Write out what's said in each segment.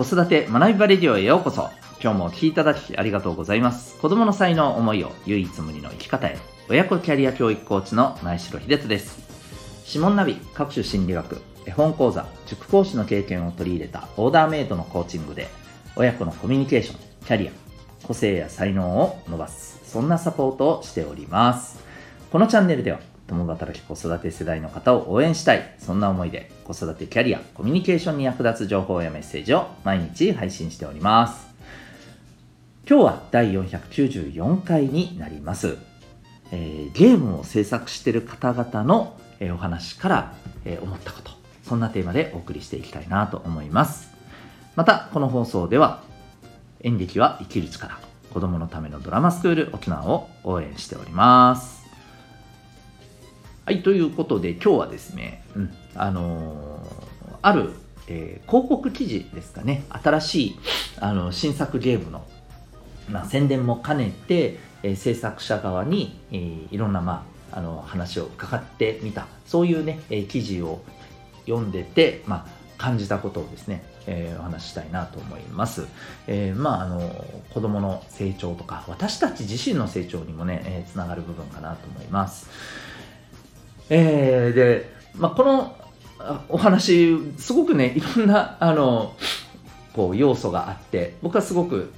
子育て学びバレディオへようこそ。今日もお聴きいただきありがとうございます。子供の才能思いを唯一無二の生き方へ。親子キャリア教育コーチの前城秀人です。指紋ナビ各種心理学絵本講座塾講師の経験を取り入れたオーダーメイドのコーチングで親子のコミュニケーションキャリア個性や才能を伸ばす。そんなサポートをしております。このチャンネルでは共働き子育て世代の方を応援したい。そんな思いで子育てキャリアコミュニケーションに役立つ情報やメッセージを毎日配信しております。今日は第494回になります、えー、ゲームを制作している方々の、えー、お話から、えー、思ったことそんなテーマでお送りしていきたいなと思います。またこの放送では演劇は生きる力子供のためのドラマスクール沖縄を応援しております。はい、ということで今日はですね、うん、あのー、ある、えー、広告記事ですかね、新しいあの新作ゲームの、まあ、宣伝も兼ねて、えー、制作者側に、えー、いろんな、まあ、あの話を伺ってみた、そういうね、え、記事を読んでて、まあ、感じたことをですね、えー、お話ししたいなと思います。えー、まあ、あの、子供の成長とか、私たち自身の成長にもね、えー、つながる部分かなと思います。えー、で、まあ、このお話、すごくね、いろんな、あの、こう、要素があって、僕はすごく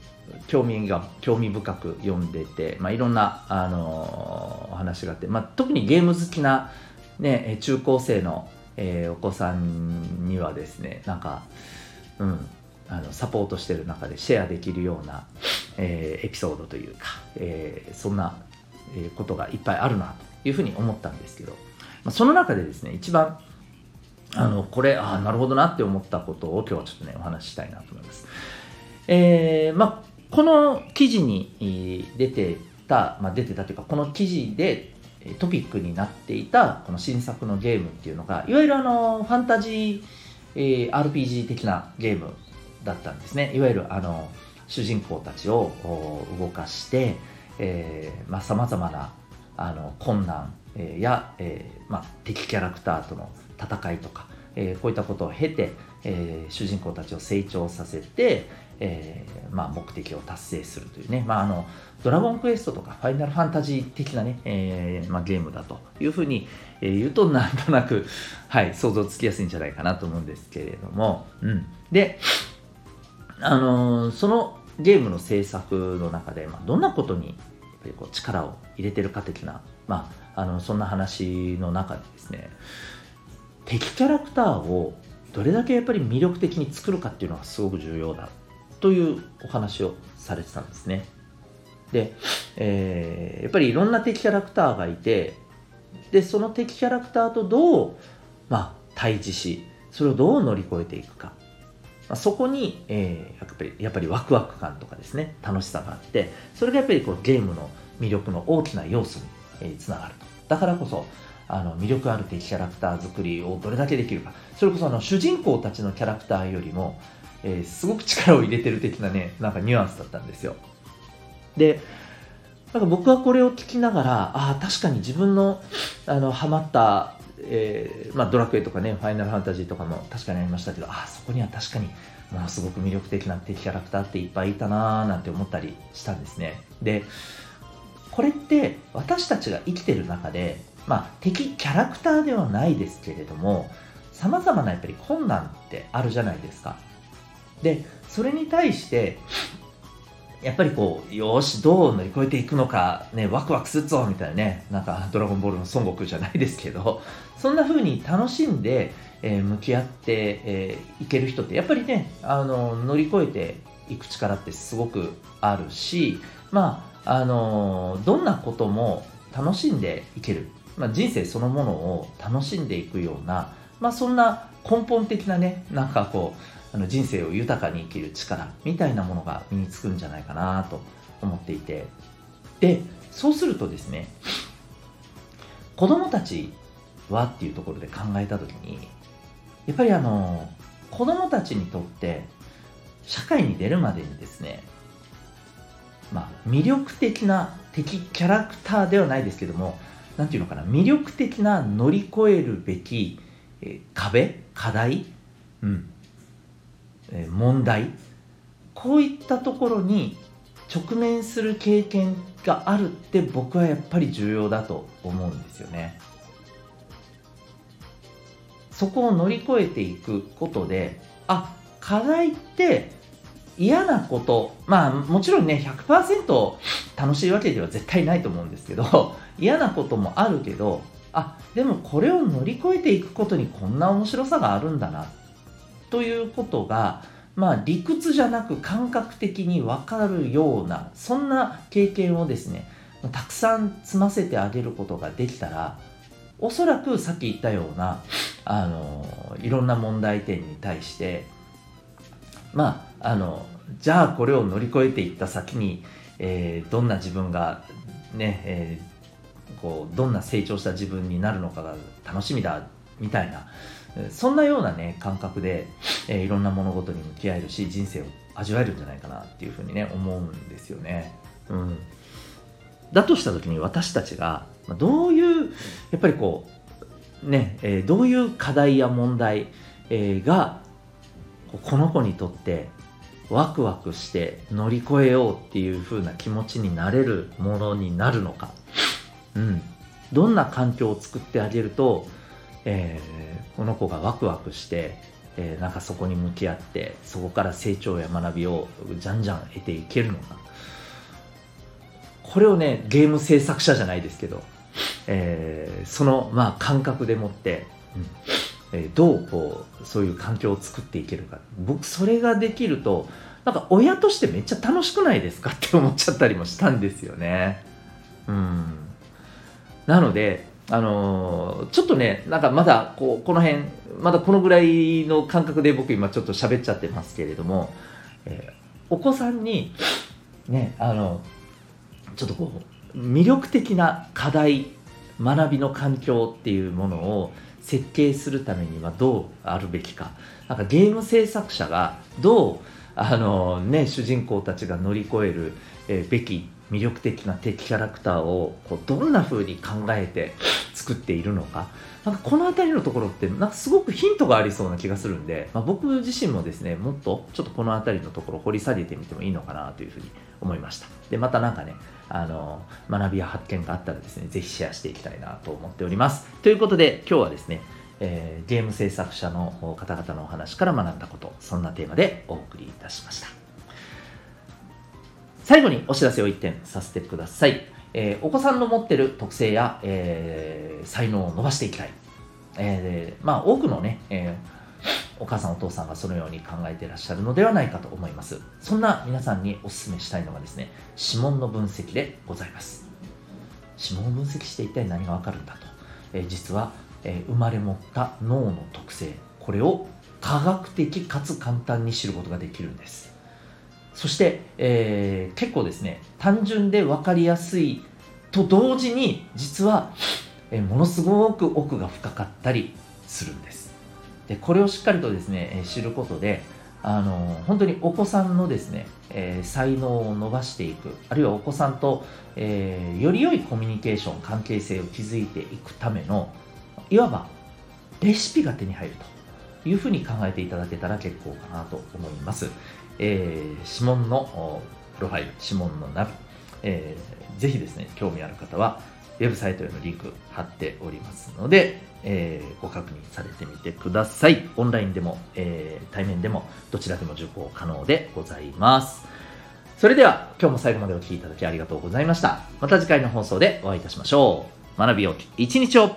興味が、興味深く読んでて、まあ、いろんな、あの、お話があって、まあ、特にゲーム好きな、ね、中高生の、えー、お子さんにはですね、なんか、うん、あのサポートしてる中でシェアできるような、えー、エピソードというか、えー、そんな、えことがいっぱいあるなというふうに思ったんですけど、まあ、その中でですね、一番、あの、これ、ああ、なるほどなって思ったことを今日はちょっとね、お話ししたいなと思います。えー、まあ、この記事に出てた、まあ、出てたというか、この記事でトピックになっていた、この新作のゲームっていうのが、いわゆるあの、ファンタジー、えー、RPG 的なゲームだったんですね。いわゆるあの、主人公たちを動かして、えー、まあ、様々なあの困難えや、えまあ、敵キャラクターとの戦いとか、えこういったことを経て、え主人公たちを成長させて、えまあ、目的を達成するというね、まあ、あのドラゴンクエストとかファイナルファンタジー的なね、えまあ、ゲームだというふうに、言うとなんとなく、はい、想像つきやすいんじゃないかなと思うんですけれども、うん、で、あのそのゲームの制作の中で、まあ、どんなことにぱりこう力を入れてるか的な、まあ、あのそんな話の中でですね敵キャラクターをどれだけやっぱり魅力的に作るかっていうのがすごく重要だというお話をされてたんですね。で、えー、やっぱりいろんな敵キャラクターがいてでその敵キャラクターとどう、まあ、対峙しそれをどう乗り越えていくか、まあ、そこに、えー、やっぱりやっぱりワクワク感とかですね楽しさがあってそれがやっぱりこうゲームの魅力の大きな要素にえつながると。だからこそ、あの魅力ある敵キャラクター作りをどれだけできるか。それこそあの主人公たちのキャラクターよりも、えー、すごく力を入れてる的なね、なんかニュアンスだったんですよ。で、なんか僕はこれを聞きながら、ああ、確かに自分の、あの、ハマった、えー、まあ、ドラクエとかね、ファイナルファンタジーとかも確かにありましたけど、あ、そこには確かに、ものすごく魅力的な敵キャラクターっていっぱいいたなーなんて思ったりしたんですね。で、これって私たちが生きてる中で、まあ、敵キャラクターではないですけれどもさまざまなやっぱり困難ってあるじゃないですか。でそれに対してやっぱりこう、よし、どう乗り越えていくのか、ね、ワクワクするぞみたいなね、なんか、ドラゴンボールの孫悟空じゃないですけど、そんな風に楽しんで、えー、向き合って、えー、いける人って、やっぱりね、あの、乗り越えていく力ってすごくあるし、まあ、あのどんなことも楽しんでいける、まあ、人生そのものを楽しんでいくような、まあ、そんな根本的なねなんかこうあの人生を豊かに生きる力みたいなものが身につくんじゃないかなと思っていて。でそうするとですね子供たちはっていうところで考えた時にやっぱりあの子供たちにとって社会に出るまでにですねまあ、魅力的な敵キャラクターではないですけども、なんていうのかな、魅力的な乗り越えるべき、え、壁課題うん。え問題こういったところに直面する経験があるって僕はやっぱり重要だと思うんですよね。そこを乗り越えていくことであ課題って嫌なことまあもちろんね100%楽しいわけでは絶対ないと思うんですけど 嫌なこともあるけどあでもこれを乗り越えていくことにこんな面白さがあるんだなということがまあ、理屈じゃなく感覚的に分かるようなそんな経験をですねたくさん積ませてあげることができたらおそらくさっき言ったようなあのいろんな問題点に対してまああのじゃあこれを乗り越えていった先に、えー、どんな自分がね、えー、こうどんな成長した自分になるのかが楽しみだみたいなそんなようなね感覚で、えー、いろんな物事に向き合えるし人生を味わえるんじゃないかなっていうふうにね思うんですよね。うん、だとした時に私たちがまあどういうやっぱりこうね、えー、どういう課題や問題、えー、がこの子にとってワクワクして乗り越えようっていう風な気持ちになれるものになるのか、うん、どんな環境を作ってあげるとえー、この子がワクワクして、えー、なんかそこに向き合ってそこから成長や学びをじゃんじゃん得ていけるのか。これをねゲーム制作者じゃないですけど、えー、その、まあ、感覚でもって、うん。えー、どうこうそういう環境を作っていけるか。僕それができるとなんか親としてめっちゃ楽しくないですか？って思っちゃったりもしたんですよね。うん、なのであのー、ちょっとね、なんかまだこうこの辺、まだこのぐらいの感覚で僕今ちょっと喋っちゃってますけれども、えー、お子さんに、ね、あの、ちょっとこう、魅力的な課題、学びの環境っていうものを設計するためにはどうあるべきか。なんかゲーム制作者がどう、あのね、主人公たちが乗り越える、べき魅力的な敵キャラクターをこうどんな風に考えて作っているのか。なんかこの辺りのところってなんかすごくヒントがありそうな気がするんで、まあ、僕自身もですねもっとちょっとこの辺りのところ掘り下げてみてもいいのかなというふうに思いました。でまたなんかねあの学びや発見があったらですねぜひシェアしていきたいなと思っております。ということで今日はですねえー、ゲーム制作者の方々のお話から学んだことそんなテーマでお送りいたしました。最後にお知らせを1点させてください。えー、お子さんの持ってる特性や、えー、才能を伸ばしていきたい。えー、まあ、多くのね、えお母さんお父さんがそのように考えていらっしゃるのではないかと思います。そんな皆さんにお勧めしたいのがですね、指紋の分析でございます。指紋を分析して一体何がわかるんだと。え実は、え生まれ持った脳の特性、これを科学的かつ簡単に知ることができるんです。そして、えー、結構ですね単純で分かりやすいと同時に実は、えー、ものすごく奥が深かったりするんです。でこれをしっかりとですね、え知ることであの本当にお子さんのですね、えー、才能を伸ばしていくあるいはお子さんと、えー、より良いコミュニケーション関係性を築いていくためのいわばレシピが手に入ると。いうふうに考えていただけたら結構かなと思います。えー、指紋のプロファイル、指紋のナビ、えー、ぜひですね、興味ある方は、ウェブサイトへのリンク貼っておりますので、えー、ご確認されてみてください。オンラインでも、えー、対面でも、どちらでも受講可能でございます。それでは、今日も最後までお聴きいただきありがとうございました。また次回の放送でお会いいたしましょう。学びよき一日を